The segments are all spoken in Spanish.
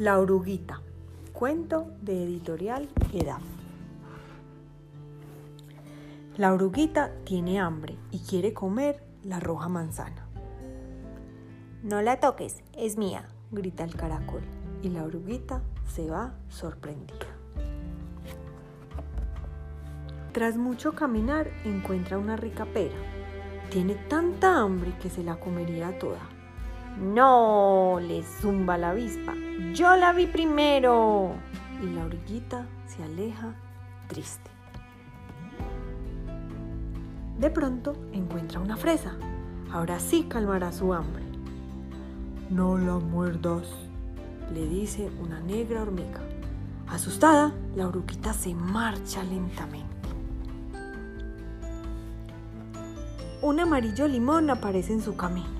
La oruguita. Cuento de editorial Edad. La oruguita tiene hambre y quiere comer la roja manzana. No la toques, es mía, grita el caracol y la oruguita se va sorprendida. Tras mucho caminar encuentra una rica pera. Tiene tanta hambre que se la comería toda no, le zumba la avispa. Yo la vi primero. Y la orillita se aleja triste. De pronto encuentra una fresa. Ahora sí calmará su hambre. No la muerdas, le dice una negra hormiga. Asustada, la oruguita se marcha lentamente. Un amarillo limón aparece en su camino.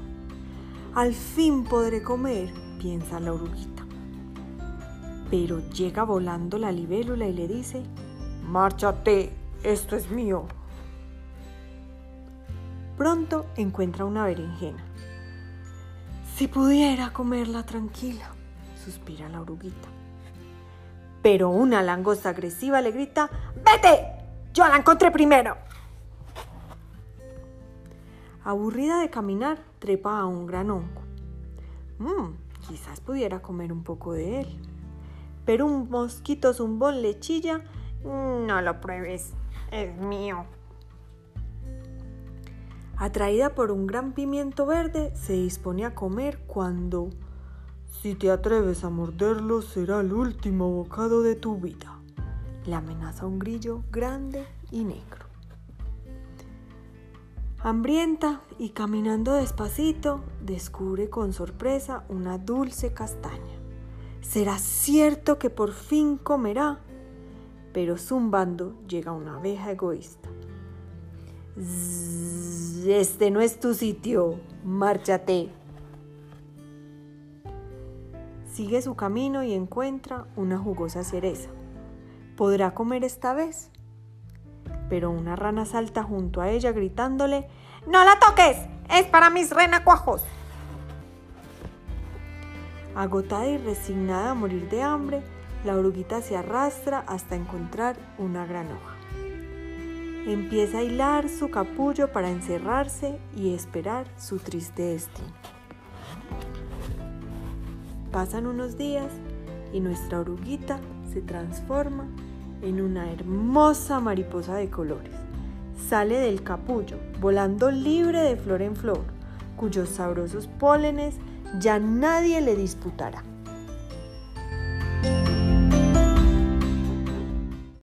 Al fin podré comer, piensa la oruguita. Pero llega volando la libélula y le dice, Márchate, esto es mío. Pronto encuentra una berenjena. Si pudiera comerla tranquila, suspira la oruguita. Pero una langosta agresiva le grita, ¡Vete! Yo la encontré primero. Aburrida de caminar, trepa a un gran hongo. Mmm, quizás pudiera comer un poco de él. Pero un mosquito zumbón le chilla. No lo pruebes, es mío. Atraída por un gran pimiento verde, se dispone a comer cuando, si te atreves a morderlo, será el último bocado de tu vida. Le amenaza un grillo grande y negro. Hambrienta y caminando despacito, descubre con sorpresa una dulce castaña. ¿Será cierto que por fin comerá? Pero zumbando llega una abeja egoísta. este no es tu sitio, márchate. Sigue su camino y encuentra una jugosa cereza. ¿Podrá comer esta vez? Pero una rana salta junto a ella gritándole, ¡No la toques! ¡Es para mis renacuajos! Agotada y resignada a morir de hambre, la oruguita se arrastra hasta encontrar una gran hoja. Empieza a hilar su capullo para encerrarse y esperar su triste destino. Pasan unos días y nuestra oruguita se transforma en una hermosa mariposa de colores. Sale del capullo, volando libre de flor en flor, cuyos sabrosos pólenes ya nadie le disputará.